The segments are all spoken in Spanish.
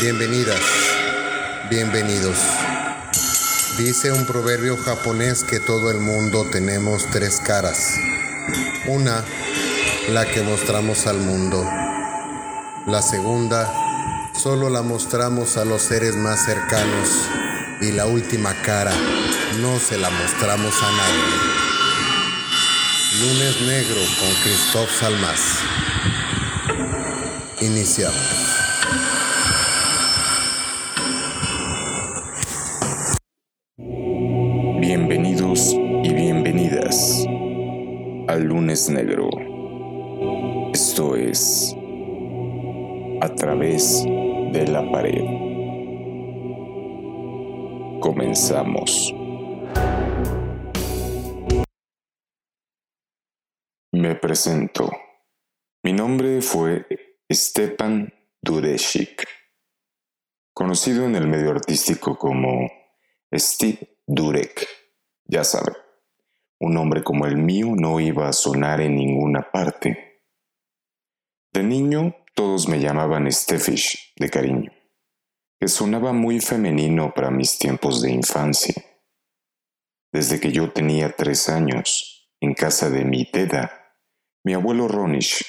Bienvenidas, bienvenidos. Dice un proverbio japonés que todo el mundo tenemos tres caras. Una, la que mostramos al mundo. La segunda, solo la mostramos a los seres más cercanos. Y la última cara, no se la mostramos a nadie. Lunes Negro con Christoph Salmas. Iniciamos. Me presento. Mi nombre fue Stepan Dureshik, conocido en el medio artístico como Steve Durek. Ya sabe, un nombre como el mío no iba a sonar en ninguna parte. De niño todos me llamaban Stefish de cariño, que sonaba muy femenino para mis tiempos de infancia. Desde que yo tenía tres años, en casa de mi Teda, mi abuelo Ronish,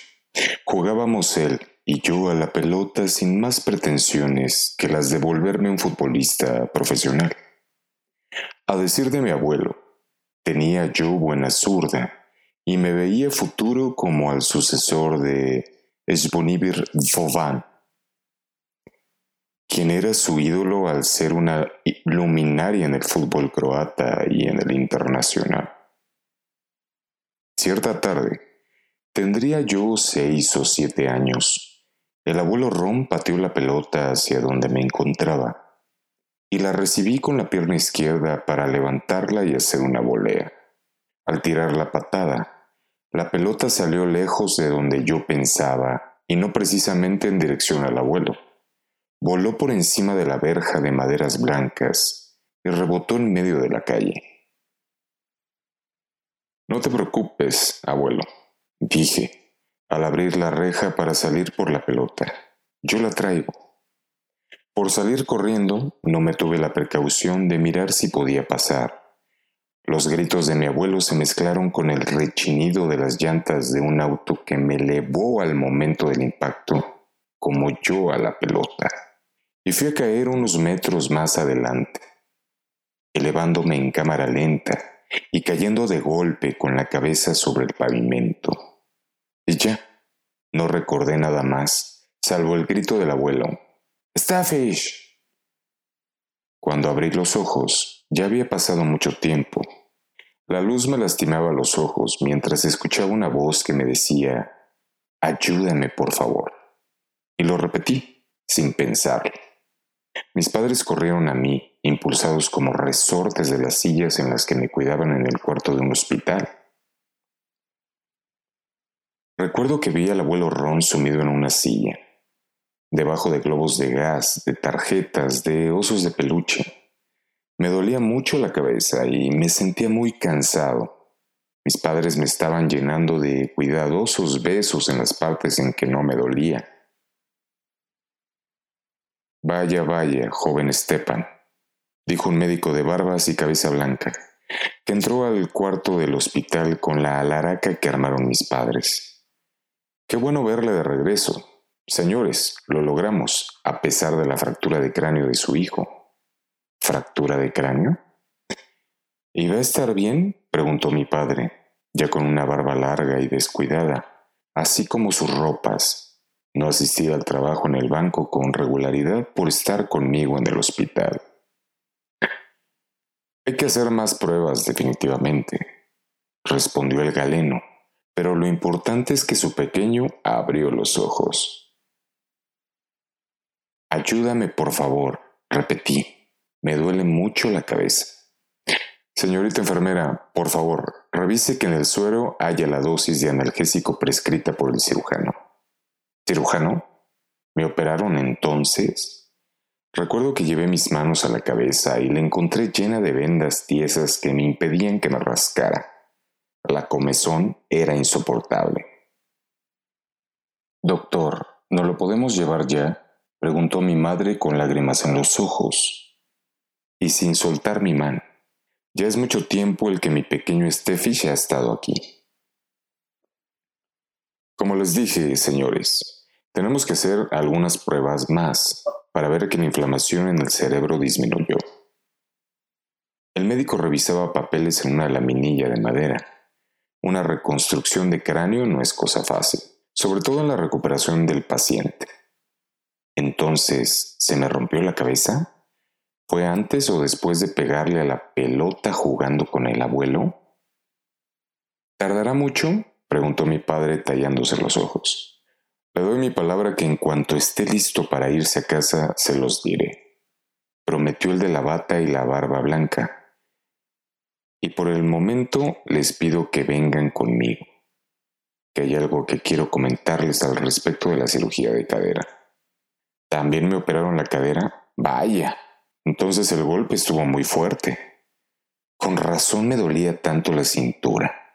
jugábamos él y yo a la pelota sin más pretensiones que las de volverme un futbolista profesional. A decir de mi abuelo, tenía yo buena zurda y me veía futuro como al sucesor de Zvonimir Vovan, quien era su ídolo al ser una luminaria en el fútbol croata y en el internacional. Cierta tarde, tendría yo seis o siete años, el abuelo Ron pateó la pelota hacia donde me encontraba y la recibí con la pierna izquierda para levantarla y hacer una volea. Al tirar la patada, la pelota salió lejos de donde yo pensaba y no precisamente en dirección al abuelo. Voló por encima de la verja de maderas blancas y rebotó en medio de la calle. No te preocupes, abuelo, dije, al abrir la reja para salir por la pelota. Yo la traigo. Por salir corriendo, no me tuve la precaución de mirar si podía pasar. Los gritos de mi abuelo se mezclaron con el rechinido de las llantas de un auto que me elevó al momento del impacto, como yo a la pelota, y fui a caer unos metros más adelante, elevándome en cámara lenta y cayendo de golpe con la cabeza sobre el pavimento. Y ya, no recordé nada más, salvo el grito del abuelo Starfish. Cuando abrí los ojos, ya había pasado mucho tiempo. La luz me lastimaba los ojos mientras escuchaba una voz que me decía, Ayúdame, por favor. Y lo repetí, sin pensar. Mis padres corrieron a mí, impulsados como resortes de las sillas en las que me cuidaban en el cuarto de un hospital. Recuerdo que vi al abuelo Ron sumido en una silla debajo de globos de gas, de tarjetas, de osos de peluche. Me dolía mucho la cabeza y me sentía muy cansado. Mis padres me estaban llenando de cuidadosos besos en las partes en que no me dolía. Vaya, vaya, joven Stepan, dijo un médico de barbas y cabeza blanca, que entró al cuarto del hospital con la alaraca que armaron mis padres. Qué bueno verle de regreso, Señores, lo logramos, a pesar de la fractura de cráneo de su hijo. ¿Fractura de cráneo? ¿Y va a estar bien? preguntó mi padre, ya con una barba larga y descuidada, así como sus ropas. No asistía al trabajo en el banco con regularidad por estar conmigo en el hospital. Hay que hacer más pruebas, definitivamente, respondió el galeno, pero lo importante es que su pequeño abrió los ojos. Ayúdame, por favor, repetí. Me duele mucho la cabeza. Señorita enfermera, por favor, revise que en el suero haya la dosis de analgésico prescrita por el cirujano. ¿Cirujano? ¿Me operaron entonces? Recuerdo que llevé mis manos a la cabeza y la encontré llena de vendas tiesas que me impedían que me rascara. La comezón era insoportable. Doctor, ¿no lo podemos llevar ya? preguntó mi madre con lágrimas en los ojos y sin soltar mi mano. Ya es mucho tiempo el que mi pequeño Steffi ha estado aquí. Como les dije, señores, tenemos que hacer algunas pruebas más para ver que la inflamación en el cerebro disminuyó. El médico revisaba papeles en una laminilla de madera. Una reconstrucción de cráneo no es cosa fácil, sobre todo en la recuperación del paciente. Entonces, ¿se me rompió la cabeza? ¿Fue antes o después de pegarle a la pelota jugando con el abuelo? ¿Tardará mucho? preguntó mi padre tallándose los ojos. Le doy mi palabra que en cuanto esté listo para irse a casa se los diré. Prometió el de la bata y la barba blanca. Y por el momento les pido que vengan conmigo, que hay algo que quiero comentarles al respecto de la cirugía de cadera. ¿También me operaron la cadera? Vaya, entonces el golpe estuvo muy fuerte. Con razón me dolía tanto la cintura.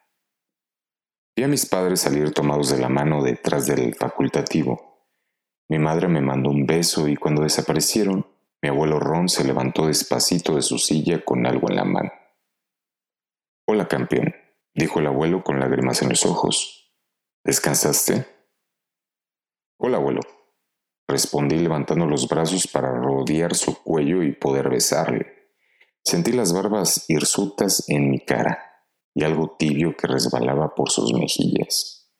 Vi a mis padres salir tomados de la mano detrás del facultativo. Mi madre me mandó un beso y cuando desaparecieron, mi abuelo Ron se levantó despacito de su silla con algo en la mano. Hola, campeón, dijo el abuelo con lágrimas en los ojos. ¿Descansaste? Hola, abuelo, Respondí levantando los brazos para rodear su cuello y poder besarle. Sentí las barbas hirsutas en mi cara y algo tibio que resbalaba por sus mejillas.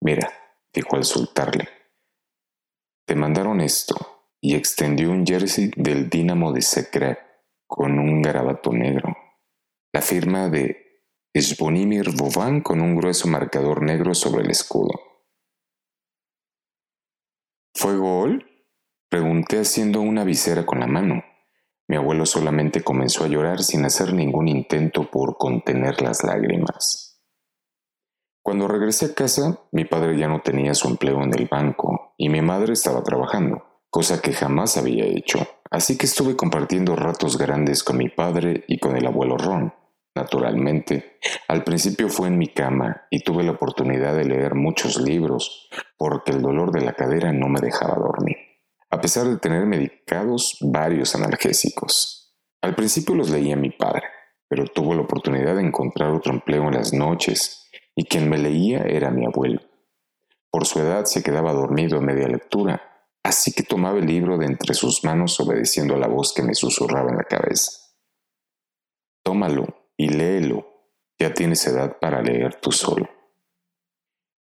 Mira, dijo al soltarle, te mandaron esto y extendió un jersey del Dínamo de Secret con un garabato negro. La firma de Svonimir Vovan con un grueso marcador negro sobre el escudo. ¿Fue gol? Pregunté haciendo una visera con la mano. Mi abuelo solamente comenzó a llorar sin hacer ningún intento por contener las lágrimas. Cuando regresé a casa, mi padre ya no tenía su empleo en el banco y mi madre estaba trabajando, cosa que jamás había hecho, así que estuve compartiendo ratos grandes con mi padre y con el abuelo Ron. Naturalmente, al principio fue en mi cama y tuve la oportunidad de leer muchos libros porque el dolor de la cadera no me dejaba dormir, a pesar de tener medicados varios analgésicos. Al principio los leía mi padre, pero tuvo la oportunidad de encontrar otro empleo en las noches y quien me leía era mi abuelo. Por su edad se quedaba dormido a media lectura, así que tomaba el libro de entre sus manos obedeciendo a la voz que me susurraba en la cabeza. Tómalo, y léelo. Ya tienes edad para leer tú solo.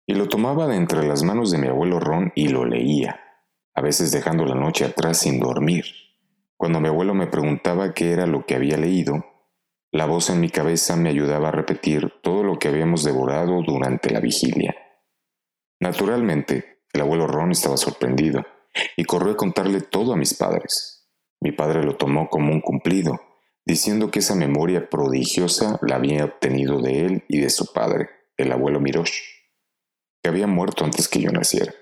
Y lo tomaba de entre las manos de mi abuelo Ron y lo leía, a veces dejando la noche atrás sin dormir. Cuando mi abuelo me preguntaba qué era lo que había leído, la voz en mi cabeza me ayudaba a repetir todo lo que habíamos devorado durante la vigilia. Naturalmente, el abuelo Ron estaba sorprendido y corrió a contarle todo a mis padres. Mi padre lo tomó como un cumplido diciendo que esa memoria prodigiosa la había obtenido de él y de su padre, el abuelo Mirosh, que había muerto antes que yo naciera.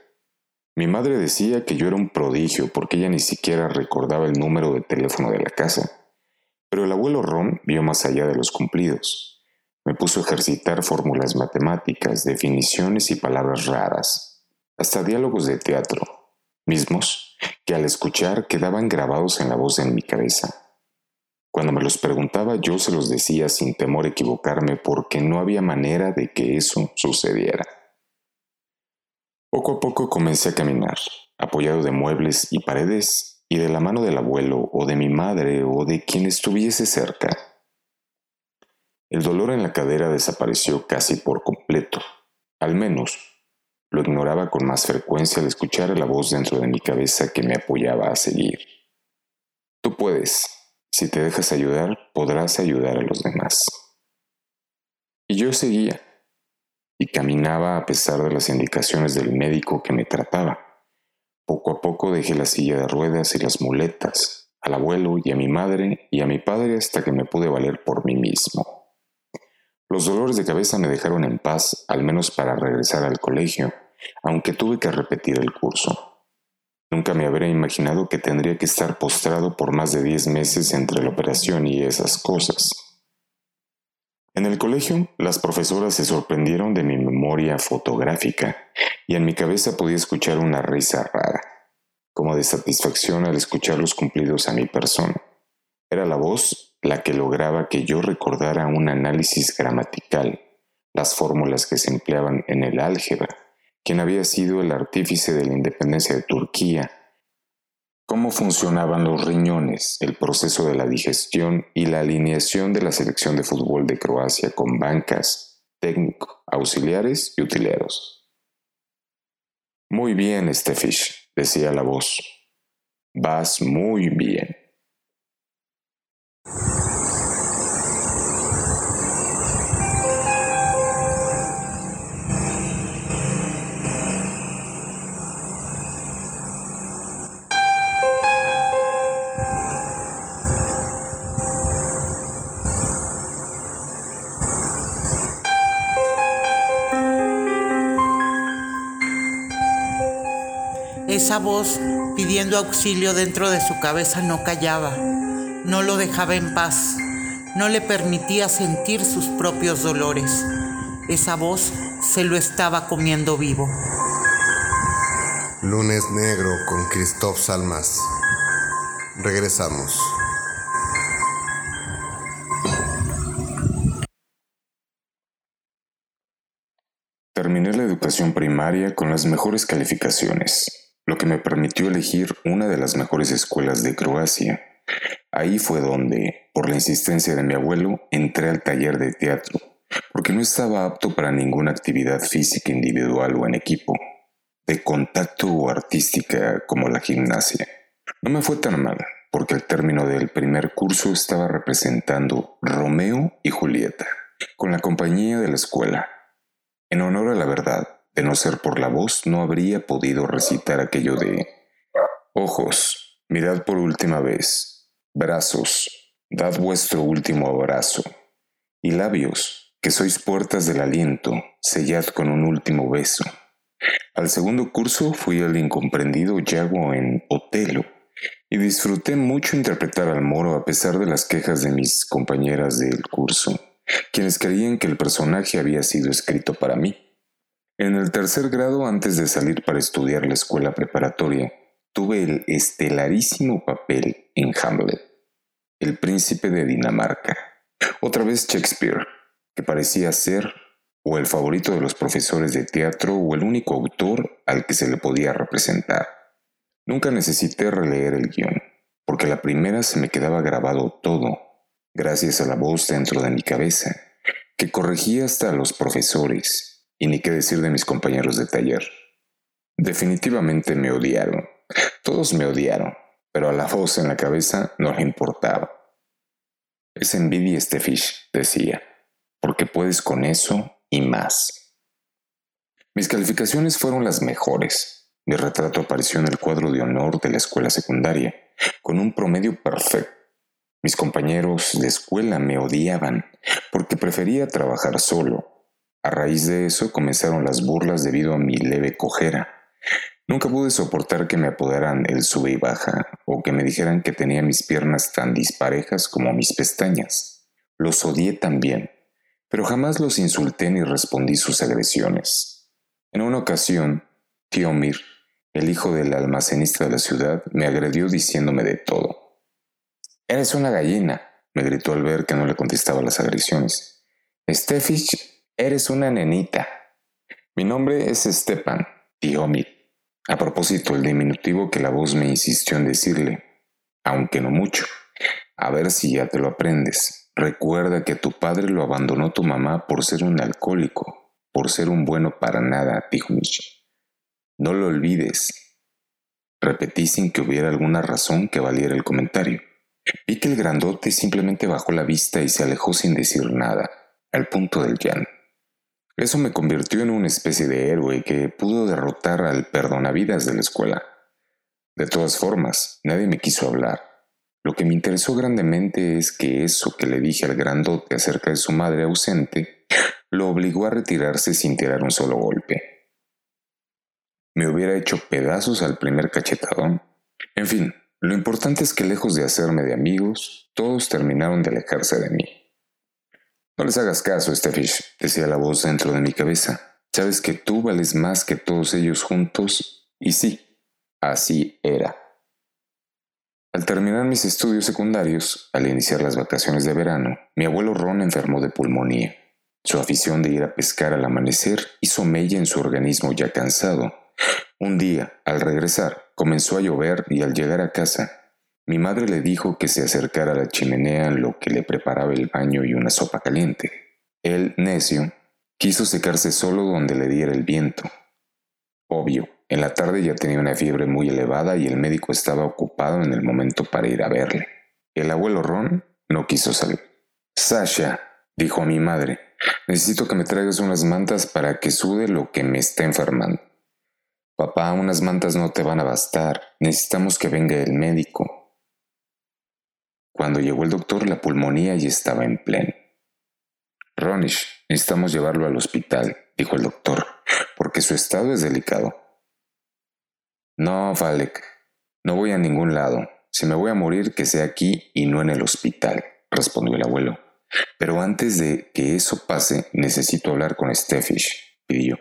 Mi madre decía que yo era un prodigio porque ella ni siquiera recordaba el número de teléfono de la casa, pero el abuelo Ron vio más allá de los cumplidos. Me puso a ejercitar fórmulas matemáticas, definiciones y palabras raras, hasta diálogos de teatro, mismos que al escuchar quedaban grabados en la voz en mi cabeza. Cuando me los preguntaba yo se los decía sin temor a equivocarme porque no había manera de que eso sucediera. Poco a poco comencé a caminar, apoyado de muebles y paredes y de la mano del abuelo o de mi madre o de quien estuviese cerca. El dolor en la cadera desapareció casi por completo. Al menos lo ignoraba con más frecuencia al escuchar la voz dentro de mi cabeza que me apoyaba a seguir. Tú puedes, si te dejas ayudar, podrás ayudar a los demás. Y yo seguía, y caminaba a pesar de las indicaciones del médico que me trataba. Poco a poco dejé la silla de ruedas y las muletas, al abuelo y a mi madre y a mi padre hasta que me pude valer por mí mismo. Los dolores de cabeza me dejaron en paz, al menos para regresar al colegio, aunque tuve que repetir el curso. Nunca me habría imaginado que tendría que estar postrado por más de diez meses entre la operación y esas cosas. En el colegio, las profesoras se sorprendieron de mi memoria fotográfica y en mi cabeza podía escuchar una risa rara, como de satisfacción al escuchar los cumplidos a mi persona. Era la voz la que lograba que yo recordara un análisis gramatical, las fórmulas que se empleaban en el álgebra, quien había sido el artífice de la independencia de Turquía, cómo funcionaban los riñones, el proceso de la digestión y la alineación de la selección de fútbol de Croacia con bancas, técnicos, auxiliares y utileros. Muy bien, Stefish, decía la voz. Vas muy bien. Esa voz pidiendo auxilio dentro de su cabeza no callaba, no lo dejaba en paz, no le permitía sentir sus propios dolores. Esa voz se lo estaba comiendo vivo. Lunes Negro con Christoph Salmas. Regresamos. Terminé la educación primaria con las mejores calificaciones lo que me permitió elegir una de las mejores escuelas de Croacia. Ahí fue donde, por la insistencia de mi abuelo, entré al taller de teatro, porque no estaba apto para ninguna actividad física individual o en equipo, de contacto o artística como la gimnasia. No me fue tan mal, porque al término del primer curso estaba representando Romeo y Julieta, con la compañía de la escuela. En honor a la verdad, de no ser por la voz, no habría podido recitar aquello de Ojos, mirad por última vez, brazos, dad vuestro último abrazo, y labios, que sois puertas del aliento, sellad con un último beso. Al segundo curso fui el incomprendido Yago en Otelo, y disfruté mucho interpretar al moro a pesar de las quejas de mis compañeras del curso, quienes creían que el personaje había sido escrito para mí. En el tercer grado, antes de salir para estudiar la escuela preparatoria, tuve el estelarísimo papel en Hamlet, el príncipe de Dinamarca. Otra vez Shakespeare, que parecía ser o el favorito de los profesores de teatro o el único autor al que se le podía representar. Nunca necesité releer el guion, porque la primera se me quedaba grabado todo, gracias a la voz dentro de mi cabeza, que corregía hasta a los profesores y ni qué decir de mis compañeros de taller. Definitivamente me odiaron. Todos me odiaron, pero a la voz en la cabeza no le importaba. Es envidia este fish, decía, porque puedes con eso y más. Mis calificaciones fueron las mejores. Mi retrato apareció en el cuadro de honor de la escuela secundaria, con un promedio perfecto. Mis compañeros de escuela me odiaban porque prefería trabajar solo a raíz de eso comenzaron las burlas debido a mi leve cojera. Nunca pude soportar que me apodaran el sube y baja o que me dijeran que tenía mis piernas tan disparejas como mis pestañas. Los odié también, pero jamás los insulté ni respondí sus agresiones. En una ocasión, tío Mir, el hijo del almacenista de la ciudad, me agredió diciéndome de todo. Eres una gallina, me gritó al ver que no le contestaba las agresiones. Stefich Eres una nenita. Mi nombre es Stepan, Tiomit. A propósito, el diminutivo que la voz me insistió en decirle, aunque no mucho. A ver si ya te lo aprendes. Recuerda que tu padre lo abandonó tu mamá por ser un alcohólico, por ser un bueno para nada, dijo No lo olvides. Repetí sin que hubiera alguna razón que valiera el comentario. Vi que el grandote simplemente bajó la vista y se alejó sin decir nada, al punto del llanto. Eso me convirtió en una especie de héroe que pudo derrotar al perdonavidas de la escuela. De todas formas, nadie me quiso hablar. Lo que me interesó grandemente es que eso que le dije al grandote acerca de su madre ausente lo obligó a retirarse sin tirar un solo golpe. Me hubiera hecho pedazos al primer cachetadón. En fin, lo importante es que lejos de hacerme de amigos, todos terminaron de alejarse de mí. No les hagas caso, Steffish, decía la voz dentro de mi cabeza. Sabes que tú vales más que todos ellos juntos. Y sí, así era. Al terminar mis estudios secundarios, al iniciar las vacaciones de verano, mi abuelo Ron enfermó de pulmonía. Su afición de ir a pescar al amanecer hizo mella en su organismo ya cansado. Un día, al regresar, comenzó a llover y al llegar a casa, mi madre le dijo que se acercara a la chimenea en lo que le preparaba el baño y una sopa caliente. Él, necio, quiso secarse solo donde le diera el viento. Obvio, en la tarde ya tenía una fiebre muy elevada y el médico estaba ocupado en el momento para ir a verle. El abuelo Ron no quiso salir. Sasha, dijo a mi madre, necesito que me traigas unas mantas para que sude lo que me está enfermando. Papá, unas mantas no te van a bastar, necesitamos que venga el médico. Cuando llegó el doctor, la pulmonía ya estaba en pleno. Ronish, necesitamos llevarlo al hospital, dijo el doctor, porque su estado es delicado. No, Falek, no voy a ningún lado. Si me voy a morir, que sea aquí y no en el hospital, respondió el abuelo. Pero antes de que eso pase, necesito hablar con Steffish, pidió.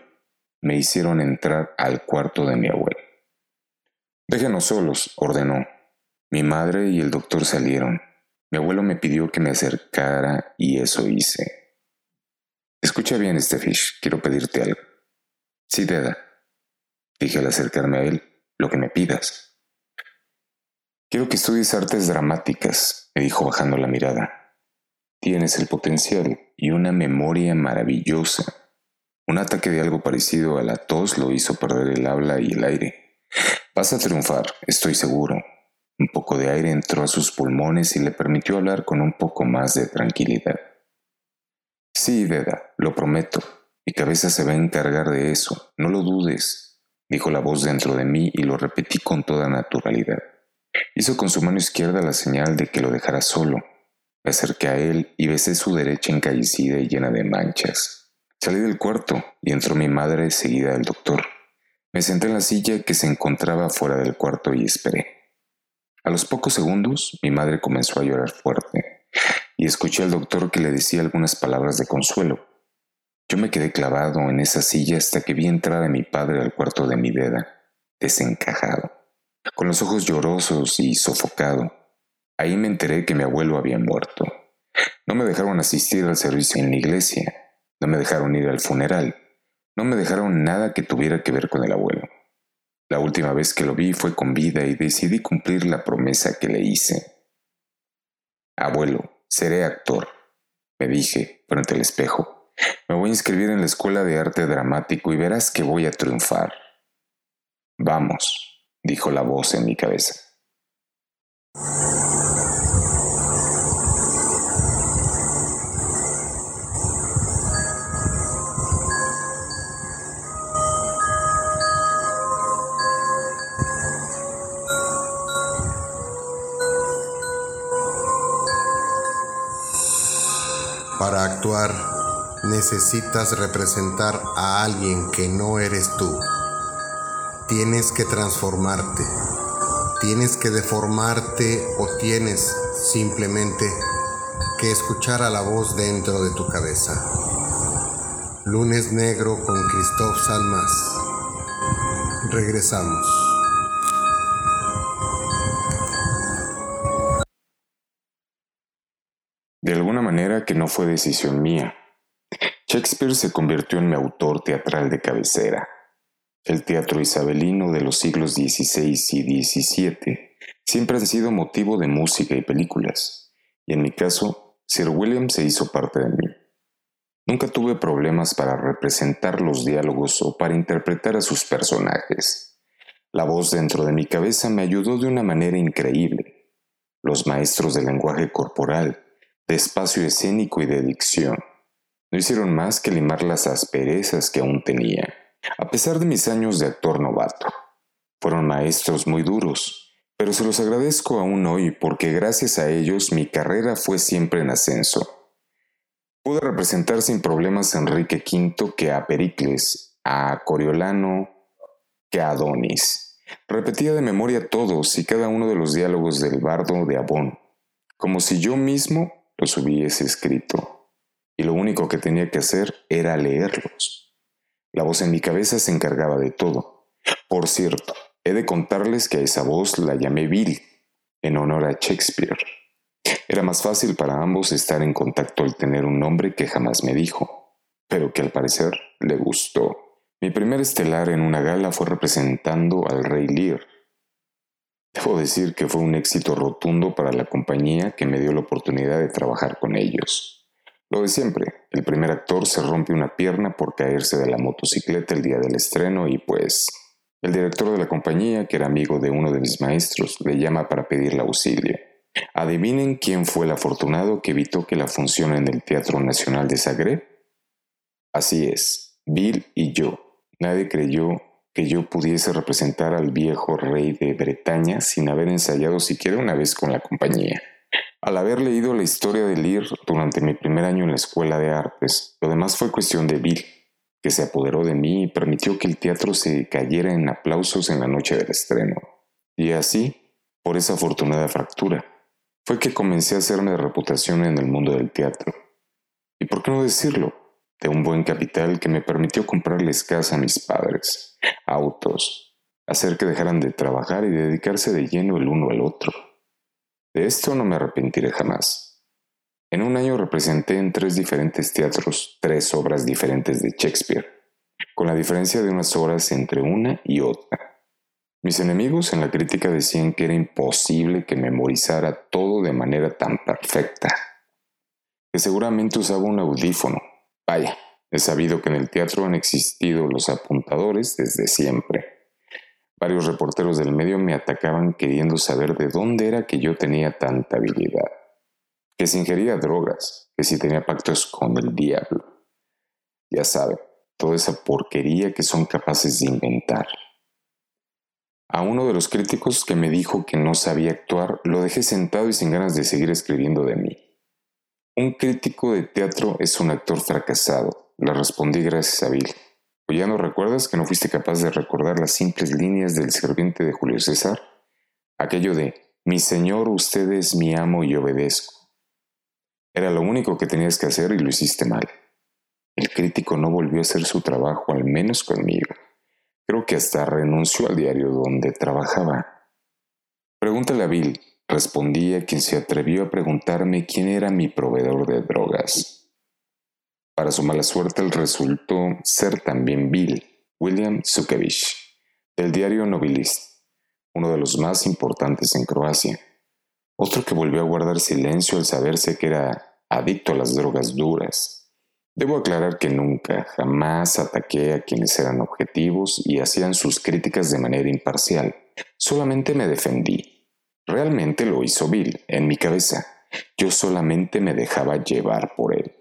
Me hicieron entrar al cuarto de mi abuelo. Déjenos solos, ordenó. Mi madre y el doctor salieron. Mi abuelo me pidió que me acercara y eso hice. Escucha bien, Steffish, quiero pedirte algo. Sí, Deda, dije al acercarme a él, lo que me pidas. Quiero que estudies artes dramáticas, me dijo bajando la mirada. Tienes el potencial y una memoria maravillosa. Un ataque de algo parecido a la tos lo hizo perder el habla y el aire. Vas a triunfar, estoy seguro. Un poco de aire entró a sus pulmones y le permitió hablar con un poco más de tranquilidad. Sí, Deda, lo prometo. Mi cabeza se va a encargar de eso, no lo dudes, dijo la voz dentro de mí y lo repetí con toda naturalidad. Hizo con su mano izquierda la señal de que lo dejara solo. Me acerqué a él y besé su derecha encallecida y llena de manchas. Salí del cuarto y entró mi madre seguida del doctor. Me senté en la silla que se encontraba fuera del cuarto y esperé. A los pocos segundos, mi madre comenzó a llorar fuerte y escuché al doctor que le decía algunas palabras de consuelo. Yo me quedé clavado en esa silla hasta que vi entrar a mi padre al cuarto de mi deda, desencajado, con los ojos llorosos y sofocado. Ahí me enteré que mi abuelo había muerto. No me dejaron asistir al servicio en la iglesia, no me dejaron ir al funeral, no me dejaron nada que tuviera que ver con el abuelo. La última vez que lo vi fue con vida y decidí cumplir la promesa que le hice. Abuelo, seré actor, me dije frente al espejo. Me voy a inscribir en la escuela de arte dramático y verás que voy a triunfar. Vamos, dijo la voz en mi cabeza. Para actuar necesitas representar a alguien que no eres tú. Tienes que transformarte. Tienes que deformarte o tienes simplemente que escuchar a la voz dentro de tu cabeza. Lunes Negro con Christoph Salmas. Regresamos. Que no fue decisión mía. Shakespeare se convirtió en mi autor teatral de cabecera. El teatro isabelino de los siglos XVI y XVII siempre ha sido motivo de música y películas, y en mi caso, Sir William se hizo parte de mí. Nunca tuve problemas para representar los diálogos o para interpretar a sus personajes. La voz dentro de mi cabeza me ayudó de una manera increíble. Los maestros del lenguaje corporal, de espacio escénico y de dicción. No hicieron más que limar las asperezas que aún tenía, a pesar de mis años de actor novato. Fueron maestros muy duros, pero se los agradezco aún hoy porque gracias a ellos mi carrera fue siempre en ascenso. Pude representar sin problemas a Enrique V que a Pericles, a Coriolano, que a Adonis. Repetía de memoria todos y cada uno de los diálogos del bardo de Abón, como si yo mismo los hubiese escrito. y lo único que tenía que hacer era leerlos. La voz en mi cabeza se encargaba de todo. Por cierto, he de contarles que a esa voz la llamé Bill, en honor a Shakespeare. Era más fácil para ambos estar en contacto al tener un nombre que jamás me dijo, pero que al parecer le gustó. Mi primer estelar en una gala fue representando al rey Lear. Debo decir que fue un éxito rotundo para la compañía que me dio la oportunidad de trabajar con ellos. Lo de siempre, el primer actor se rompe una pierna por caerse de la motocicleta el día del estreno y pues el director de la compañía, que era amigo de uno de mis maestros, le llama para pedirle auxilio. Adivinen quién fue el afortunado que evitó que la función en el Teatro Nacional de Zagreb. Así es, Bill y yo. Nadie creyó que yo pudiese representar al viejo rey de Bretaña sin haber ensayado siquiera una vez con la compañía. Al haber leído la historia de Lear durante mi primer año en la escuela de artes, lo demás fue cuestión de Bill, que se apoderó de mí y permitió que el teatro se cayera en aplausos en la noche del estreno. Y así, por esa afortunada fractura, fue que comencé a hacerme reputación en el mundo del teatro. ¿Y por qué no decirlo? De un buen capital que me permitió comprarles casa a mis padres, autos, hacer que dejaran de trabajar y dedicarse de lleno el uno al otro. De esto no me arrepentiré jamás. En un año representé en tres diferentes teatros tres obras diferentes de Shakespeare, con la diferencia de unas horas entre una y otra. Mis enemigos en la crítica decían que era imposible que memorizara todo de manera tan perfecta, que seguramente usaba un audífono. Vaya, he sabido que en el teatro han existido los apuntadores desde siempre. Varios reporteros del medio me atacaban queriendo saber de dónde era que yo tenía tanta habilidad, que si ingería drogas, que si tenía pactos con el diablo. Ya sabe, toda esa porquería que son capaces de inventar. A uno de los críticos que me dijo que no sabía actuar, lo dejé sentado y sin ganas de seguir escribiendo de mí. Un crítico de teatro es un actor fracasado, le respondí gracias a Bill. ¿O ya no recuerdas que no fuiste capaz de recordar las simples líneas del sirviente de Julio César? Aquello de, mi señor, usted es mi amo y obedezco. Era lo único que tenías que hacer y lo hiciste mal. El crítico no volvió a hacer su trabajo, al menos conmigo. Creo que hasta renunció al diario donde trabajaba. Pregúntale a Bill, respondí a quien se atrevió a preguntarme quién era mi proveedor de drogas. Para su mala suerte, el resultó ser también Bill, William Sukevich, del diario Nobilist, uno de los más importantes en Croacia. Otro que volvió a guardar silencio al saberse que era adicto a las drogas duras Debo aclarar que nunca, jamás ataqué a quienes eran objetivos y hacían sus críticas de manera imparcial. Solamente me defendí. Realmente lo hizo Bill, en mi cabeza. Yo solamente me dejaba llevar por él.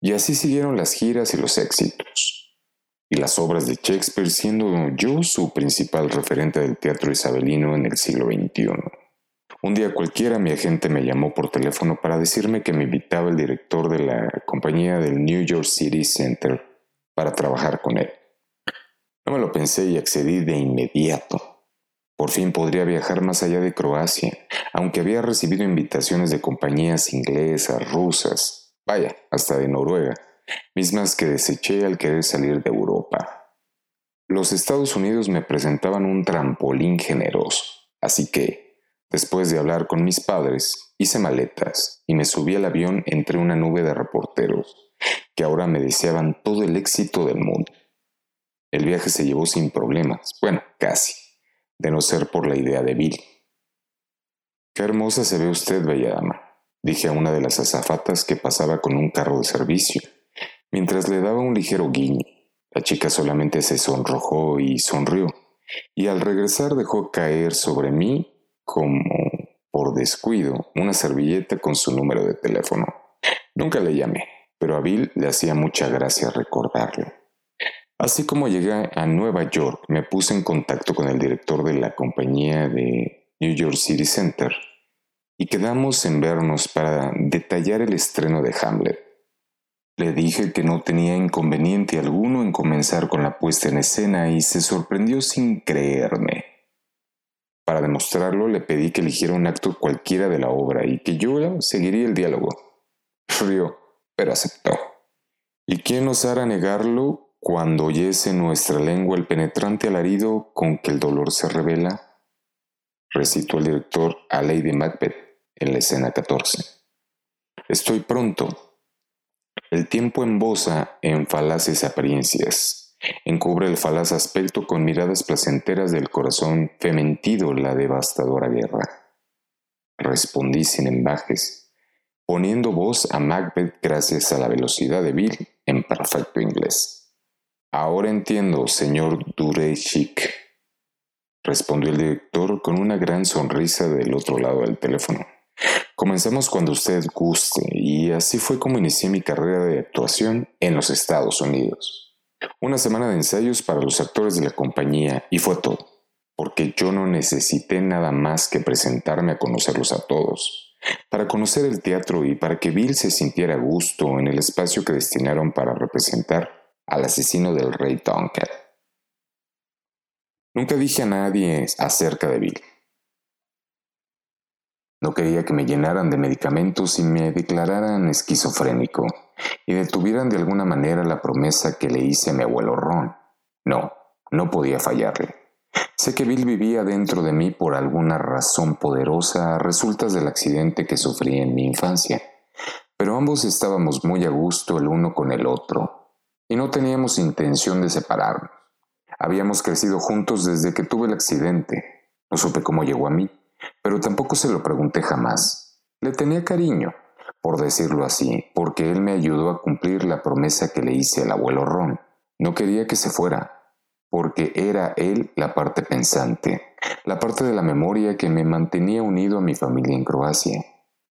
Y así siguieron las giras y los éxitos. Y las obras de Shakespeare siendo yo su principal referente del teatro isabelino en el siglo XXI. Un día cualquiera mi agente me llamó por teléfono para decirme que me invitaba el director de la compañía del New York City Center para trabajar con él. No me lo pensé y accedí de inmediato. Por fin podría viajar más allá de Croacia, aunque había recibido invitaciones de compañías inglesas, rusas, vaya, hasta de Noruega, mismas que deseché al querer salir de Europa. Los Estados Unidos me presentaban un trampolín generoso, así que Después de hablar con mis padres, hice maletas y me subí al avión entre una nube de reporteros que ahora me deseaban todo el éxito del mundo. El viaje se llevó sin problemas, bueno, casi, de no ser por la idea de Bill. Qué hermosa se ve usted, bella dama, dije a una de las azafatas que pasaba con un carro de servicio, mientras le daba un ligero guiño. La chica solamente se sonrojó y sonrió, y al regresar dejó caer sobre mí como por descuido una servilleta con su número de teléfono. Nunca le llamé, pero a Bill le hacía mucha gracia recordarlo. Así como llegué a Nueva York, me puse en contacto con el director de la compañía de New York City Center y quedamos en vernos para detallar el estreno de Hamlet. Le dije que no tenía inconveniente alguno en comenzar con la puesta en escena y se sorprendió sin creerme. Para demostrarlo, le pedí que eligiera un acto cualquiera de la obra y que yo seguiría el diálogo. Río. pero aceptó. ¿Y quién osara negarlo cuando oyese nuestra lengua el penetrante alarido con que el dolor se revela? Recitó el director a Lady Macbeth en la escena 14. Estoy pronto. El tiempo embosa en falaces apariencias, encubre el falaz aspecto con miradas placenteras del corazón fementido la devastadora guerra. Respondí sin embajes, poniendo voz a Macbeth gracias a la velocidad de Bill en perfecto inglés. Ahora entiendo, señor Durechik, respondió el director con una gran sonrisa del otro lado del teléfono. Comenzamos cuando usted guste, y así fue como inicié mi carrera de actuación en los Estados Unidos. Una semana de ensayos para los actores de la compañía y fue todo porque yo no necesité nada más que presentarme a conocerlos a todos, para conocer el teatro y para que Bill se sintiera a gusto en el espacio que destinaron para representar al asesino del rey Duncan. Nunca dije a nadie acerca de Bill. No quería que me llenaran de medicamentos y me declararan esquizofrénico y detuvieran de alguna manera la promesa que le hice a mi abuelo Ron. No, no podía fallarle. Sé que Bill vivía dentro de mí por alguna razón poderosa a resultas del accidente que sufrí en mi infancia, pero ambos estábamos muy a gusto el uno con el otro y no teníamos intención de separarnos. Habíamos crecido juntos desde que tuve el accidente. No supe cómo llegó a mí, pero tampoco se lo pregunté jamás. Le tenía cariño, por decirlo así, porque él me ayudó a cumplir la promesa que le hice al abuelo Ron. No quería que se fuera, porque era él la parte pensante, la parte de la memoria que me mantenía unido a mi familia en Croacia,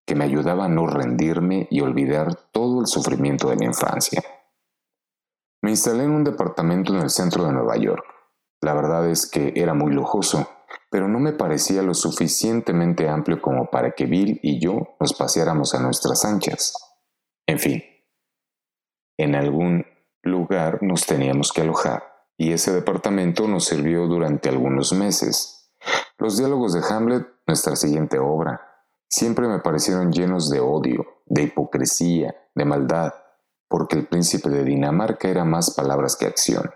que me ayudaba a no rendirme y olvidar todo el sufrimiento de la infancia. Me instalé en un departamento en el centro de Nueva York. La verdad es que era muy lujoso, pero no me parecía lo suficientemente amplio como para que Bill y yo nos paseáramos a nuestras anchas. En fin, en algún lugar nos teníamos que alojar y ese departamento nos sirvió durante algunos meses. Los diálogos de Hamlet, nuestra siguiente obra, siempre me parecieron llenos de odio, de hipocresía, de maldad, porque el príncipe de Dinamarca era más palabras que acción.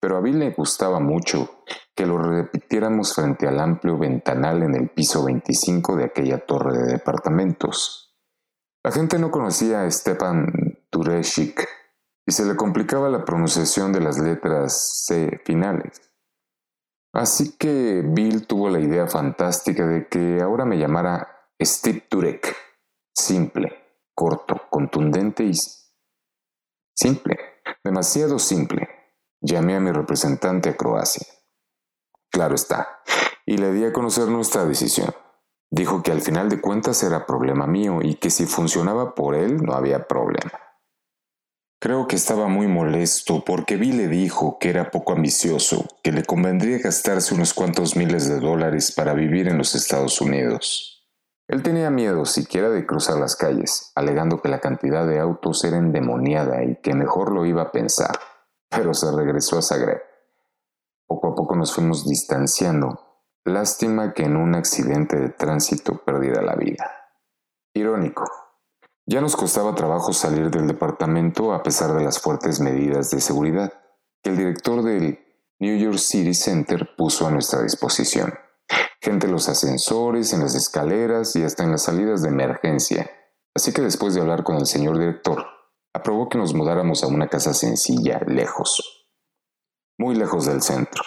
Pero a Bill le gustaba mucho que lo repitiéramos frente al amplio ventanal en el piso 25 de aquella torre de departamentos. La gente no conocía a Stepan Tureshik, y se le complicaba la pronunciación de las letras C finales. Así que Bill tuvo la idea fantástica de que ahora me llamara Steve Turek. Simple, corto, contundente y simple. Demasiado simple. Llamé a mi representante a Croacia. Claro está. Y le di a conocer nuestra decisión. Dijo que al final de cuentas era problema mío y que si funcionaba por él no había problema. Creo que estaba muy molesto porque Vi le dijo que era poco ambicioso, que le convendría gastarse unos cuantos miles de dólares para vivir en los Estados Unidos. Él tenía miedo siquiera de cruzar las calles, alegando que la cantidad de autos era endemoniada y que mejor lo iba a pensar, pero se regresó a Zagreb. Poco a poco nos fuimos distanciando. Lástima que en un accidente de tránsito perdiera la vida. Irónico, ya nos costaba trabajo salir del departamento a pesar de las fuertes medidas de seguridad que el director del New York City Center puso a nuestra disposición. Gente en los ascensores, en las escaleras y hasta en las salidas de emergencia. Así que después de hablar con el señor director, aprobó que nos mudáramos a una casa sencilla, lejos. Muy lejos del centro,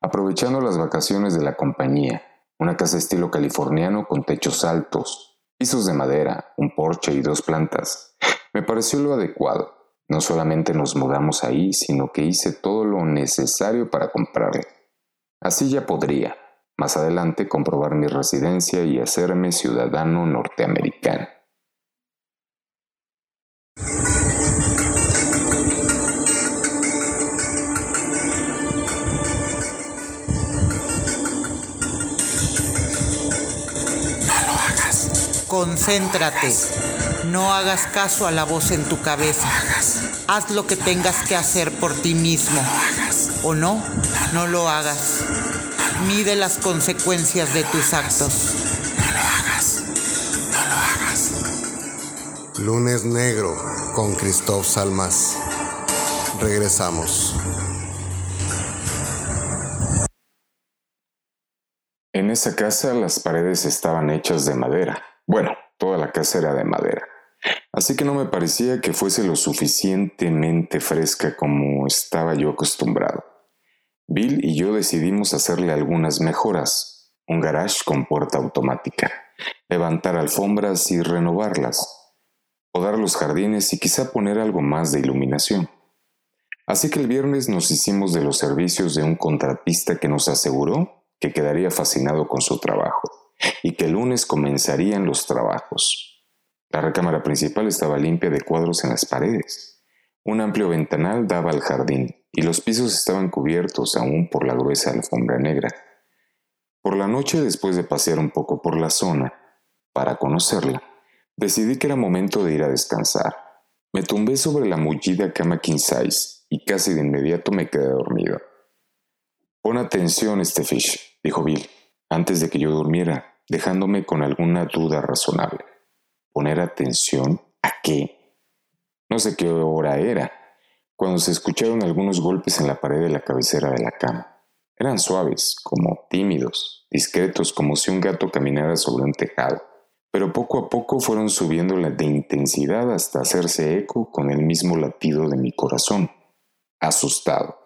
aprovechando las vacaciones de la compañía, una casa estilo californiano con techos altos, pisos de madera, un porche y dos plantas. Me pareció lo adecuado. No solamente nos mudamos ahí, sino que hice todo lo necesario para comprarle. Así ya podría, más adelante, comprobar mi residencia y hacerme ciudadano norteamericano. Concéntrate. No hagas caso a la voz en tu cabeza. Haz lo que tengas que hacer por ti mismo. O no, no lo hagas. Mide las consecuencias de tus actos. No lo hagas. No lo hagas. Lunes Negro con Christoph Salmas. Regresamos. En esa casa las paredes estaban hechas de madera. Bueno, toda la casa era de madera. Así que no me parecía que fuese lo suficientemente fresca como estaba yo acostumbrado. Bill y yo decidimos hacerle algunas mejoras. Un garage con puerta automática, levantar alfombras y renovarlas, podar los jardines y quizá poner algo más de iluminación. Así que el viernes nos hicimos de los servicios de un contratista que nos aseguró que quedaría fascinado con su trabajo y que el lunes comenzarían los trabajos. La recámara principal estaba limpia de cuadros en las paredes. Un amplio ventanal daba al jardín y los pisos estaban cubiertos aún por la gruesa alfombra negra. Por la noche, después de pasear un poco por la zona, para conocerla, decidí que era momento de ir a descansar. Me tumbé sobre la mullida cama king size y casi de inmediato me quedé dormido. Pon atención, Stefish, dijo Bill, antes de que yo durmiera, dejándome con alguna duda razonable. ¿Poner atención a qué? No sé qué hora era, cuando se escucharon algunos golpes en la pared de la cabecera de la cama. Eran suaves, como tímidos, discretos, como si un gato caminara sobre un tejado, pero poco a poco fueron subiendo de intensidad hasta hacerse eco con el mismo latido de mi corazón, asustado.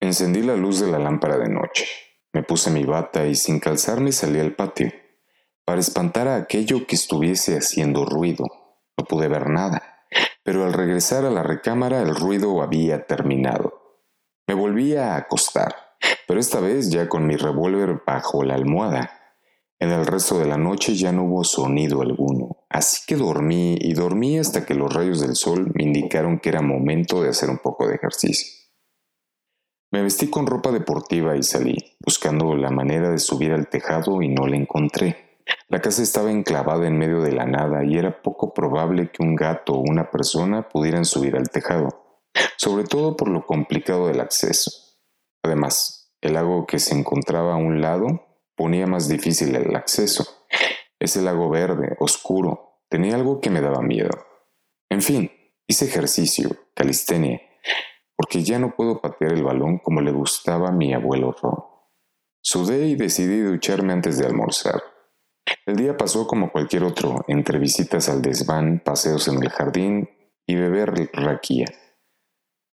Encendí la luz de la lámpara de noche. Me puse mi bata y sin calzarme salí al patio. Para espantar a aquello que estuviese haciendo ruido. No pude ver nada, pero al regresar a la recámara el ruido había terminado. Me volví a acostar, pero esta vez ya con mi revólver bajo la almohada. En el resto de la noche ya no hubo sonido alguno, así que dormí y dormí hasta que los rayos del sol me indicaron que era momento de hacer un poco de ejercicio. Me vestí con ropa deportiva y salí, buscando la manera de subir al tejado y no la encontré. La casa estaba enclavada en medio de la nada y era poco probable que un gato o una persona pudieran subir al tejado, sobre todo por lo complicado del acceso. Además, el lago que se encontraba a un lado ponía más difícil el acceso. Ese lago verde, oscuro, tenía algo que me daba miedo. En fin, hice ejercicio, calistenia, porque ya no puedo patear el balón como le gustaba a mi abuelo Ron. Sudé y decidí ducharme antes de almorzar. El día pasó como cualquier otro, entre visitas al desván, paseos en el jardín y beber raquía.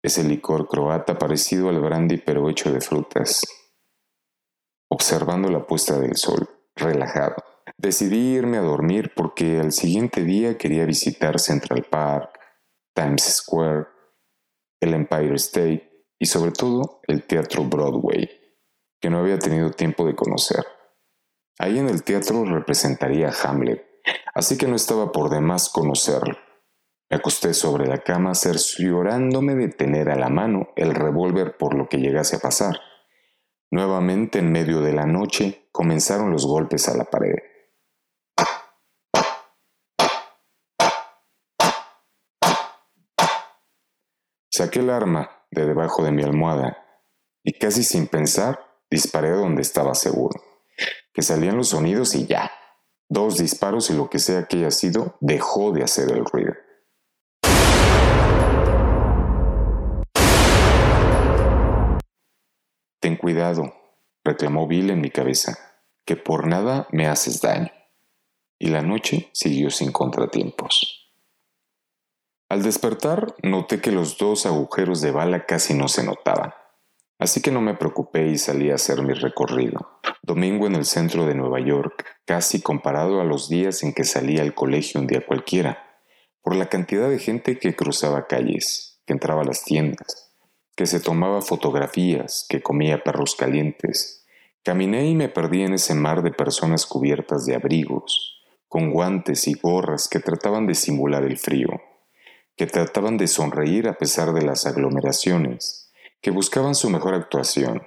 Ese licor croata parecido al brandy pero hecho de frutas. Observando la puesta del sol, relajado, decidí irme a dormir porque al siguiente día quería visitar Central Park, Times Square, el Empire State y sobre todo el Teatro Broadway, que no había tenido tiempo de conocer. Ahí en el teatro representaría a Hamlet, así que no estaba por demás conocerlo. Me acosté sobre la cama cerciorándome de tener a la mano el revólver por lo que llegase a pasar. Nuevamente en medio de la noche comenzaron los golpes a la pared. Saqué el arma de debajo de mi almohada y casi sin pensar disparé donde estaba seguro. Que salían los sonidos y ya. Dos disparos y lo que sea que haya sido dejó de hacer el ruido. Ten cuidado, reclamó Bill en mi cabeza, que por nada me haces daño. Y la noche siguió sin contratiempos. Al despertar noté que los dos agujeros de bala casi no se notaban, así que no me preocupé y salí a hacer mi recorrido. Domingo en el centro de Nueva York, casi comparado a los días en que salía al colegio un día cualquiera, por la cantidad de gente que cruzaba calles, que entraba a las tiendas, que se tomaba fotografías, que comía perros calientes. Caminé y me perdí en ese mar de personas cubiertas de abrigos, con guantes y gorras que trataban de simular el frío que trataban de sonreír a pesar de las aglomeraciones, que buscaban su mejor actuación.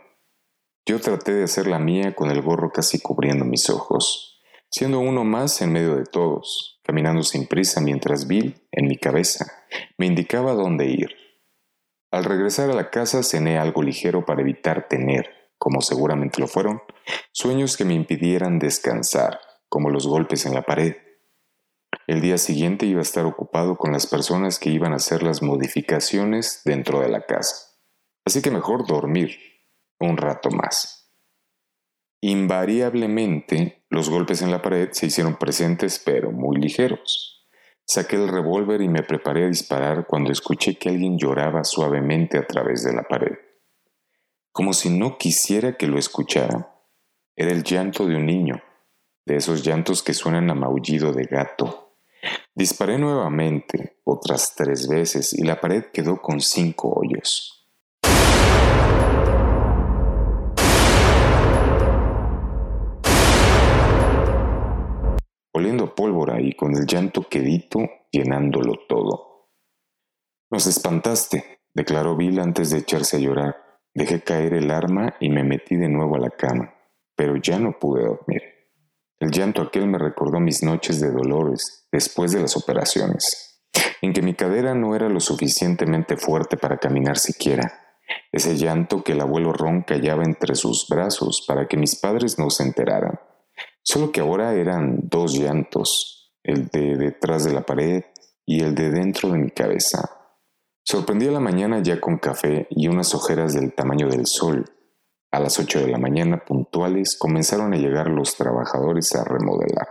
Yo traté de hacer la mía con el gorro casi cubriendo mis ojos, siendo uno más en medio de todos, caminando sin prisa mientras Bill, en mi cabeza, me indicaba dónde ir. Al regresar a la casa cené algo ligero para evitar tener, como seguramente lo fueron, sueños que me impidieran descansar, como los golpes en la pared, El día siguiente iba a estar ocupado con las personas que iban a hacer las modificaciones dentro de la casa. Así que mejor dormir un rato más. Invariablemente, los golpes en la pared se hicieron presentes pero muy ligeros. Saqué el revólver y me preparé a disparar cuando escuché que alguien lloraba suavemente a través de la pared. Como si no quisiera que lo escuchara. Era el llanto de un niño, de esos llantos que suenan a maullido de gato. Disparé nuevamente, otras tres veces, y la pared quedó con cinco hoyos. Oliendo pólvora y con el llanto quedito llenándolo todo. Nos espantaste, declaró Bill antes de echarse a llorar. Dejé caer el arma y me metí de nuevo a la cama, pero ya no pude dormir. El llanto aquel me recordó mis noches de dolores después de las operaciones, en que mi cadera no era lo suficientemente fuerte para caminar siquiera. Ese llanto que el abuelo Ron callaba entre sus brazos para que mis padres no se enteraran. Solo que ahora eran dos llantos, el de detrás de la pared y el de dentro de mi cabeza. Sorprendí a la mañana ya con café y unas ojeras del tamaño del sol. A las ocho de la mañana puntuales comenzaron a llegar los trabajadores a remodelar.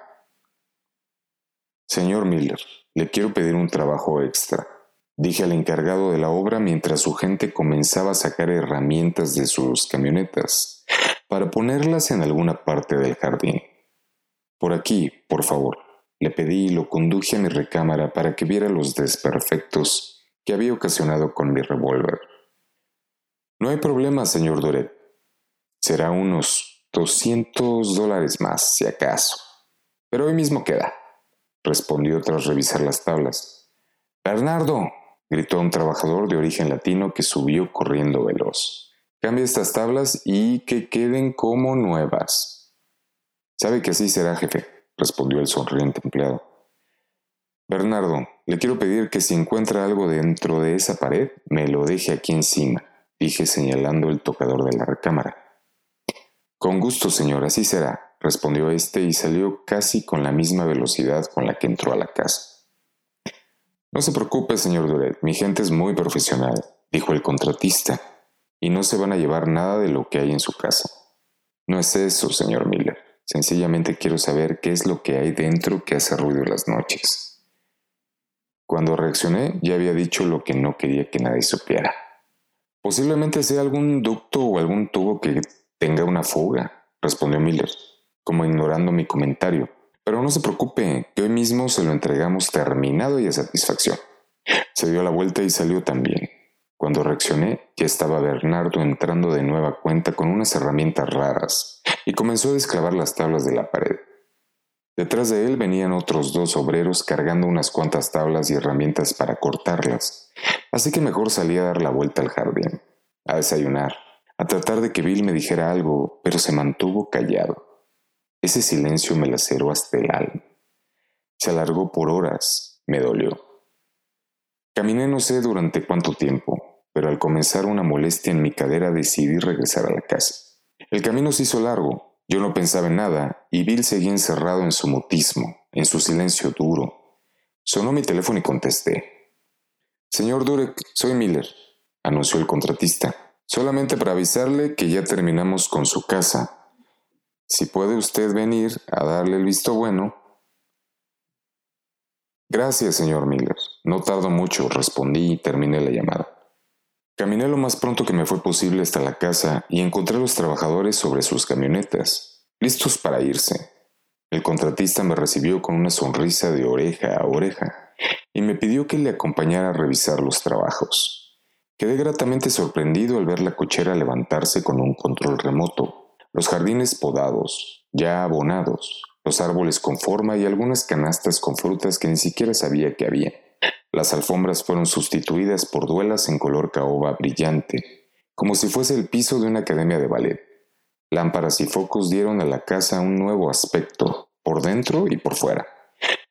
Señor Miller, le quiero pedir un trabajo extra, dije al encargado de la obra mientras su gente comenzaba a sacar herramientas de sus camionetas para ponerlas en alguna parte del jardín. Por aquí, por favor, le pedí y lo conduje a mi recámara para que viera los desperfectos que había ocasionado con mi revólver. No hay problema, señor Doret. Será unos doscientos dólares más, si acaso. Pero hoy mismo queda, respondió tras revisar las tablas. Bernardo, gritó un trabajador de origen latino que subió corriendo veloz. Cambia estas tablas y que queden como nuevas. Sabe que así será, jefe, respondió el sonriente empleado. Bernardo, le quiero pedir que si encuentra algo dentro de esa pared, me lo deje aquí encima, dije señalando el tocador de la recámara. Con gusto, señor, así será, respondió éste y salió casi con la misma velocidad con la que entró a la casa. No se preocupe, señor Duret, mi gente es muy profesional, dijo el contratista, y no se van a llevar nada de lo que hay en su casa. No es eso, señor Miller. Sencillamente quiero saber qué es lo que hay dentro que hace ruido las noches. Cuando reaccioné ya había dicho lo que no quería que nadie supiera. Posiblemente sea algún ducto o algún tubo que tenga una fuga, respondió Miller, como ignorando mi comentario. Pero no se preocupe, que hoy mismo se lo entregamos terminado y a satisfacción. Se dio la vuelta y salió también. Cuando reaccioné, ya estaba Bernardo entrando de nueva cuenta con unas herramientas raras y comenzó a desclavar las tablas de la pared. Detrás de él venían otros dos obreros cargando unas cuantas tablas y herramientas para cortarlas, así que mejor salí a dar la vuelta al jardín, a desayunar, a tratar de que Bill me dijera algo, pero se mantuvo callado. Ese silencio me laceró hasta el alma. Se alargó por horas, me dolió. Caminé no sé durante cuánto tiempo, pero al comenzar una molestia en mi cadera decidí regresar a la casa. El camino se hizo largo, yo no pensaba en nada y Bill seguía encerrado en su mutismo, en su silencio duro. Sonó mi teléfono y contesté. Señor Durek, soy Miller, anunció el contratista, solamente para avisarle que ya terminamos con su casa. Si puede usted venir a darle el visto bueno. Gracias, señor Miller. No tardo mucho, respondí y terminé la llamada. Caminé lo más pronto que me fue posible hasta la casa y encontré a los trabajadores sobre sus camionetas, listos para irse. El contratista me recibió con una sonrisa de oreja a oreja y me pidió que le acompañara a revisar los trabajos. Quedé gratamente sorprendido al ver la cochera levantarse con un control remoto, los jardines podados, ya abonados, los árboles con forma y algunas canastas con frutas que ni siquiera sabía que había. Las alfombras fueron sustituidas por duelas en color caoba brillante, como si fuese el piso de una academia de ballet. Lámparas y focos dieron a la casa un nuevo aspecto, por dentro y por fuera.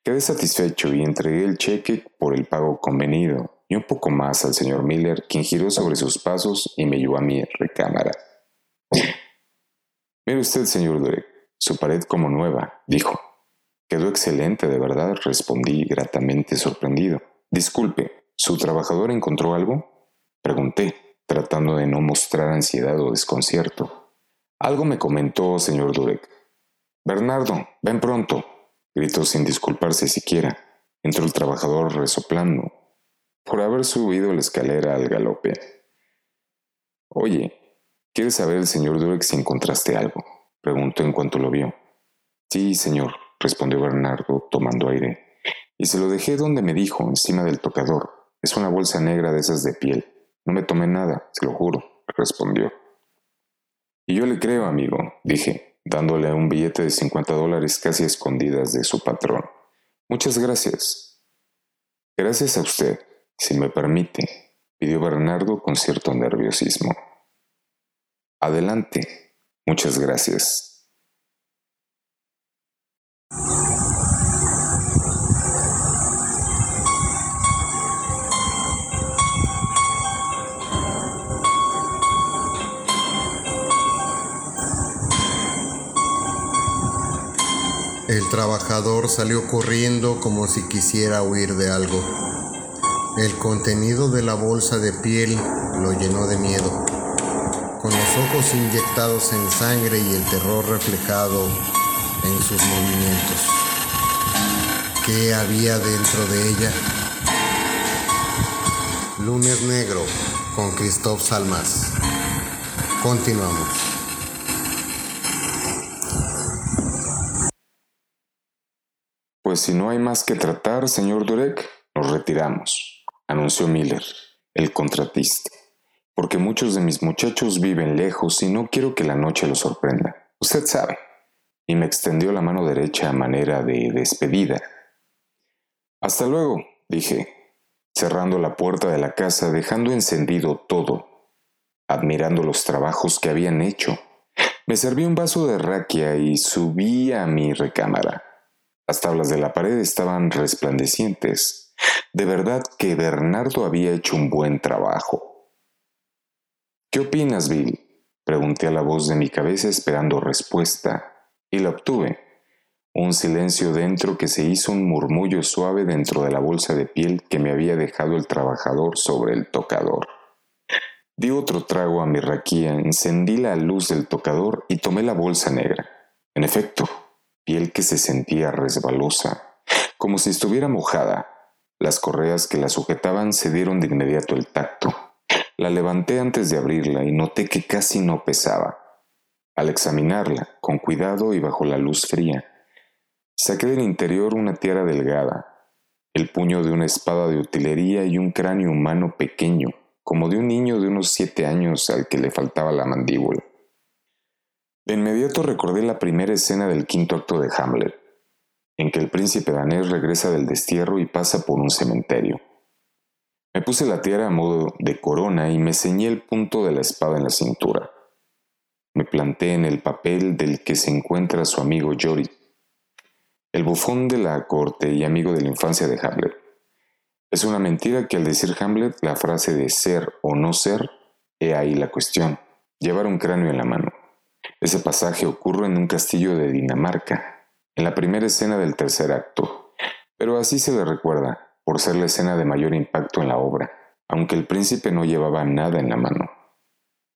Quedé satisfecho y entregué el cheque por el pago convenido y un poco más al señor Miller, quien giró sobre sus pasos y me llevó a mi recámara. Mire usted, señor Durek, su pared como nueva, dijo. Quedó excelente, de verdad, respondí gratamente sorprendido. Disculpe, ¿su trabajador encontró algo? Pregunté, tratando de no mostrar ansiedad o desconcierto. Algo me comentó, señor Durek. Bernardo, ven pronto, gritó sin disculparse siquiera. Entró el trabajador resoplando, por haber subido la escalera al galope. Oye, ¿quieres saber el señor Durek si encontraste algo? preguntó en cuanto lo vio. Sí, señor, respondió Bernardo tomando aire. Y se lo dejé donde me dijo, encima del tocador. Es una bolsa negra de esas de piel. No me tomé nada, se lo juro, respondió. Y yo le creo, amigo, dije, dándole un billete de 50 dólares casi escondidas de su patrón. Muchas gracias. Gracias a usted, si me permite, pidió Bernardo con cierto nerviosismo. Adelante. Muchas gracias. El trabajador salió corriendo como si quisiera huir de algo. El contenido de la bolsa de piel lo llenó de miedo. Con los ojos inyectados en sangre y el terror reflejado en sus movimientos. ¿Qué había dentro de ella? Lunes Negro con Christoph Salmas. Continuamos. Pues si no hay más que tratar, señor Durek, nos retiramos, anunció Miller, el contratista, porque muchos de mis muchachos viven lejos y no quiero que la noche los sorprenda. Usted sabe y me extendió la mano derecha a manera de despedida. Hasta luego, dije, cerrando la puerta de la casa, dejando encendido todo, admirando los trabajos que habían hecho. Me serví un vaso de raquia y subí a mi recámara. Las tablas de la pared estaban resplandecientes. De verdad que Bernardo había hecho un buen trabajo. ¿Qué opinas, Bill? Pregunté a la voz de mi cabeza esperando respuesta y la obtuve. Un silencio dentro que se hizo un murmullo suave dentro de la bolsa de piel que me había dejado el trabajador sobre el tocador. Di otro trago a mi raquía, encendí la luz del tocador y tomé la bolsa negra. En efecto, piel que se sentía resbalosa, como si estuviera mojada. Las correas que la sujetaban se dieron de inmediato el tacto. La levanté antes de abrirla y noté que casi no pesaba. Al examinarla, con cuidado y bajo la luz fría, saqué del interior una tiara delgada, el puño de una espada de utilería y un cráneo humano pequeño, como de un niño de unos siete años al que le faltaba la mandíbula. De inmediato recordé la primera escena del quinto acto de Hamlet, en que el príncipe danés regresa del destierro y pasa por un cementerio. Me puse la tiara a modo de corona y me ceñí el punto de la espada en la cintura. Me planté en el papel del que se encuentra su amigo Jory, el bufón de la corte y amigo de la infancia de Hamlet. Es una mentira que al decir Hamlet la frase de ser o no ser, he ahí la cuestión, llevar un cráneo en la mano. Ese pasaje ocurre en un castillo de Dinamarca, en la primera escena del tercer acto, pero así se le recuerda, por ser la escena de mayor impacto en la obra, aunque el príncipe no llevaba nada en la mano.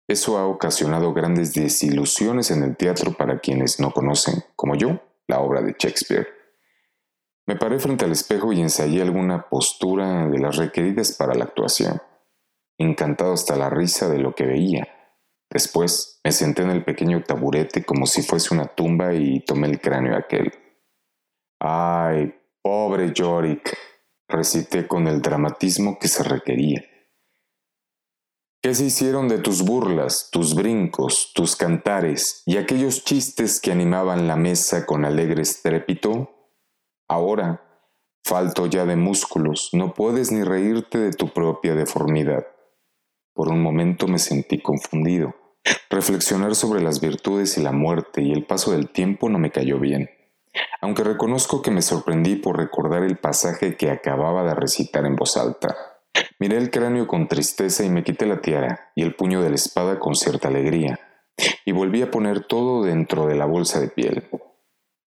Eso ha ocasionado grandes desilusiones en el teatro para quienes no conocen, como yo, la obra de Shakespeare. Me paré frente al espejo y ensayé alguna postura de las requeridas para la actuación, encantado hasta la risa de lo que veía. Después me senté en el pequeño taburete como si fuese una tumba y tomé el cráneo aquel. ¡Ay, pobre Yorick! Recité con el dramatismo que se requería. ¿Qué se hicieron de tus burlas, tus brincos, tus cantares y aquellos chistes que animaban la mesa con alegre estrépito? Ahora, falto ya de músculos, no puedes ni reírte de tu propia deformidad. Por un momento me sentí confundido. Reflexionar sobre las virtudes y la muerte y el paso del tiempo no me cayó bien, aunque reconozco que me sorprendí por recordar el pasaje que acababa de recitar en voz alta. Miré el cráneo con tristeza y me quité la tiara y el puño de la espada con cierta alegría, y volví a poner todo dentro de la bolsa de piel.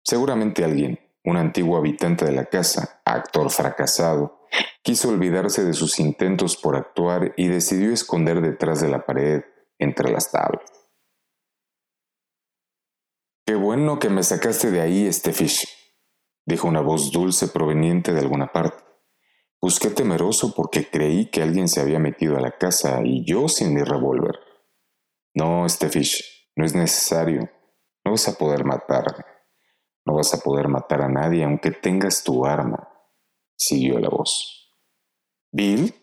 Seguramente alguien, un antiguo habitante de la casa, actor fracasado, quiso olvidarse de sus intentos por actuar y decidió esconder detrás de la pared entre las tablas. Qué bueno que me sacaste de ahí, Estefish, dijo una voz dulce proveniente de alguna parte. Busqué temeroso porque creí que alguien se había metido a la casa y yo sin mi revólver. No, Estefish, no es necesario. No vas a poder matarme. No vas a poder matar a nadie aunque tengas tu arma, siguió la voz. ¿Bill?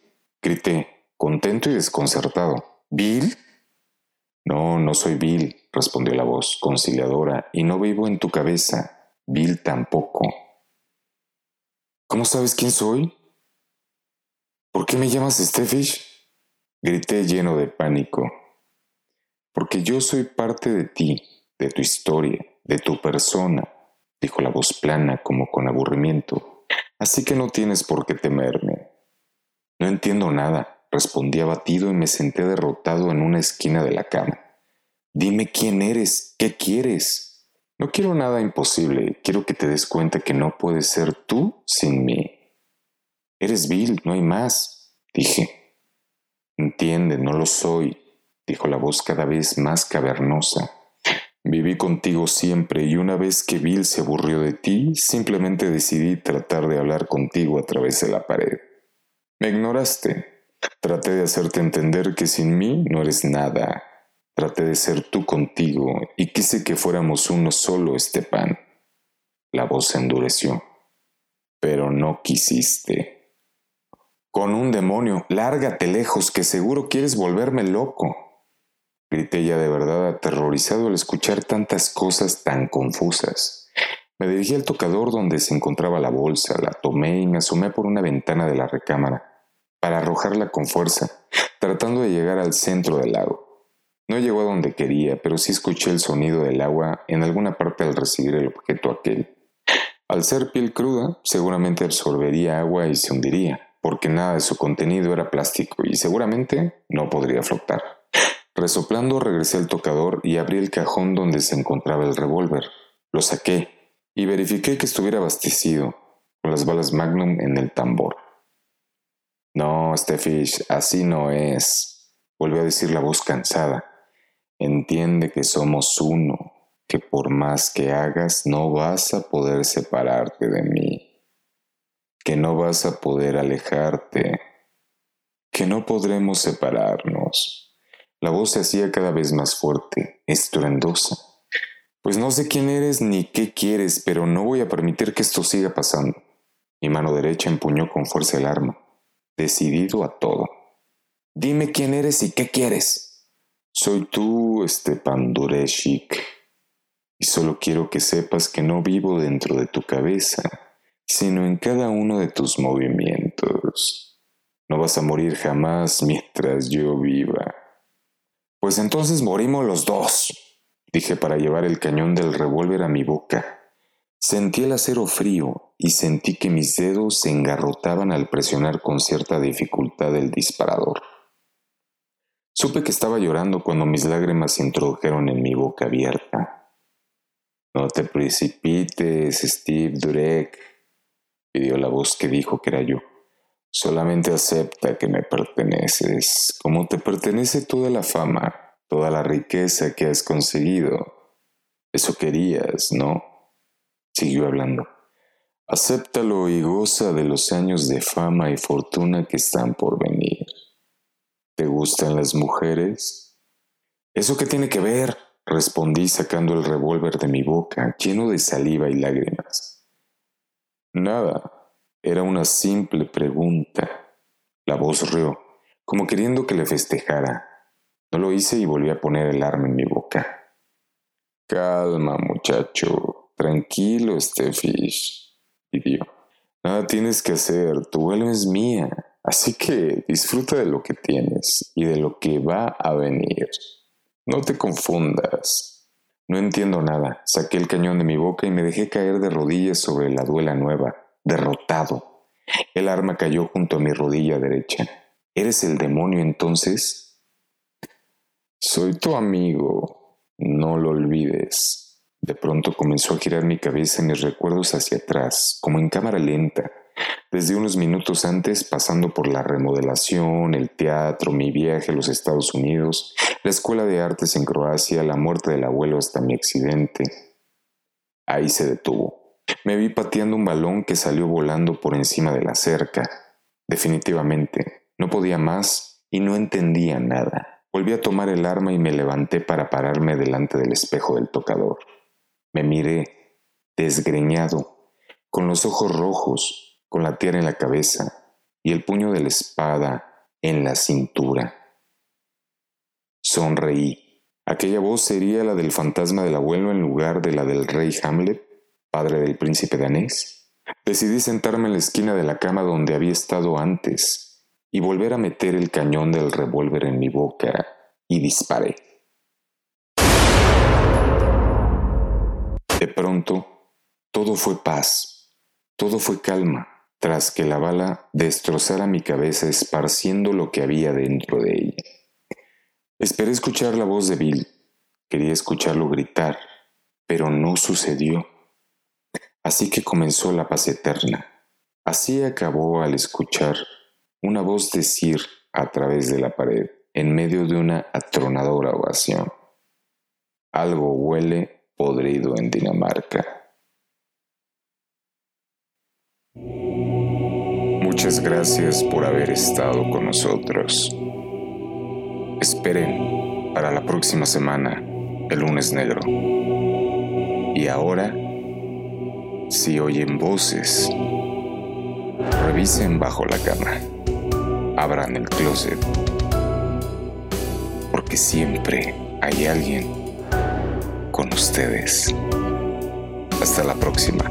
grité, contento y desconcertado. ¿Bill? No, no soy Bill, respondió la voz conciliadora, y no vivo en tu cabeza. Bill tampoco. ¿Cómo sabes quién soy? ¿Por qué me llamas Steffish? Grité lleno de pánico. Porque yo soy parte de ti, de tu historia, de tu persona, dijo la voz plana como con aburrimiento. Así que no tienes por qué temerme. No entiendo nada, respondí abatido y me senté derrotado en una esquina de la cama. Dime quién eres, qué quieres. No quiero nada imposible, quiero que te des cuenta que no puedes ser tú sin mí. Eres Bill, no hay más, dije. Entiende, no lo soy, dijo la voz cada vez más cavernosa. Viví contigo siempre y una vez que Bill se aburrió de ti, simplemente decidí tratar de hablar contigo a través de la pared. Me ignoraste. Traté de hacerte entender que sin mí no eres nada. Traté de ser tú contigo y quise que fuéramos uno solo, Estepan. La voz se endureció. Pero no quisiste. Con un demonio, lárgate lejos, que seguro quieres volverme loco grité ya de verdad aterrorizado al escuchar tantas cosas tan confusas. Me dirigí al tocador donde se encontraba la bolsa, la tomé y me asomé por una ventana de la recámara para arrojarla con fuerza, tratando de llegar al centro del lago. No llegó a donde quería, pero sí escuché el sonido del agua en alguna parte al recibir el objeto aquel. Al ser piel cruda, seguramente absorbería agua y se hundiría, porque nada de su contenido era plástico y seguramente no podría flotar. Resoplando regresé al tocador y abrí el cajón donde se encontraba el revólver. Lo saqué y verifiqué que estuviera abastecido, con las balas Magnum en el tambor. No, Steffish, así no es, volvió a decir la voz cansada. Entiende que somos uno, que por más que hagas no vas a poder separarte de mí, que no vas a poder alejarte, que no podremos separarnos. La voz se hacía cada vez más fuerte, estruendosa. Pues no sé quién eres ni qué quieres, pero no voy a permitir que esto siga pasando. Mi mano derecha empuñó con fuerza el arma, decidido a todo. Dime quién eres y qué quieres. Soy tú, Stepan Dureshik, y solo quiero que sepas que no vivo dentro de tu cabeza, sino en cada uno de tus movimientos. No vas a morir jamás mientras yo viva. Pues entonces morimos los dos, dije para llevar el cañón del revólver a mi boca. Sentí el acero frío y sentí que mis dedos se engarrotaban al presionar con cierta dificultad el disparador. Supe que estaba llorando cuando mis lágrimas se introdujeron en mi boca abierta. No te precipites, Steve Durek, pidió la voz que dijo que era yo. Solamente acepta que me perteneces, como te pertenece toda la fama, toda la riqueza que has conseguido. Eso querías, ¿no? Siguió hablando. Acéptalo y goza de los años de fama y fortuna que están por venir. ¿Te gustan las mujeres? ¿Eso qué tiene que ver? respondí sacando el revólver de mi boca, lleno de saliva y lágrimas. Nada, era una simple pregunta. La voz rió, como queriendo que le festejara. No lo hice y volví a poner el arma en mi boca. Calma, muchacho. Tranquilo, Steffish, pidió. Nada tienes que hacer, tu alma es mía. Así que disfruta de lo que tienes y de lo que va a venir. No te confundas. No entiendo nada. Saqué el cañón de mi boca y me dejé caer de rodillas sobre la duela nueva derrotado. El arma cayó junto a mi rodilla derecha. ¿Eres el demonio entonces? Soy tu amigo, no lo olvides, De pronto comenzó a girar mi cabeza y mis recuerdos hacia atrás, como en cámara lenta, desde unos minutos antes, pasando por la remodelación, el teatro, mi viaje a los Estados Unidos, la escuela de artes en Croacia, la muerte del abuelo hasta mi accidente. Ahí se detuvo. Me vi pateando un balón que salió volando por encima de la cerca. Definitivamente, no podía más y no entendía nada. Volví a tomar el arma y me levanté para pararme delante del espejo del tocador. Me miré, desgreñado, con los ojos rojos, con la tierra en la cabeza y el puño de la espada en la cintura. Sonreí. Aquella voz sería la del fantasma del abuelo en lugar de la del rey Hamlet, padre del príncipe danés. Decidí sentarme en la esquina de la cama donde había estado antes y volver a meter el cañón del revólver en mi boca y disparé. De pronto, todo fue paz, todo fue calma tras que la bala destrozara mi cabeza esparciendo lo que había dentro de ella. Esperé escuchar la voz de Bill, quería escucharlo gritar, pero no sucedió. Así que comenzó la paz eterna. Así acabó al escuchar una voz decir a través de la pared, en medio de una atronadora ovación. Algo huele podrido en Dinamarca. Muchas gracias por haber estado con nosotros. Esperen para la próxima semana, el lunes negro. Y ahora, si oyen voces, revisen bajo la cama, abran el closet, porque siempre hay alguien con ustedes. Hasta la próxima.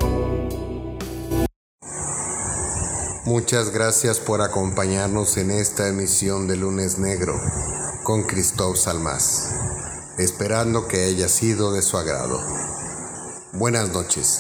Muchas gracias por acompañarnos en esta emisión de Lunes Negro con Cristóbal Salmas, esperando que haya sido de su agrado. Buenas noches.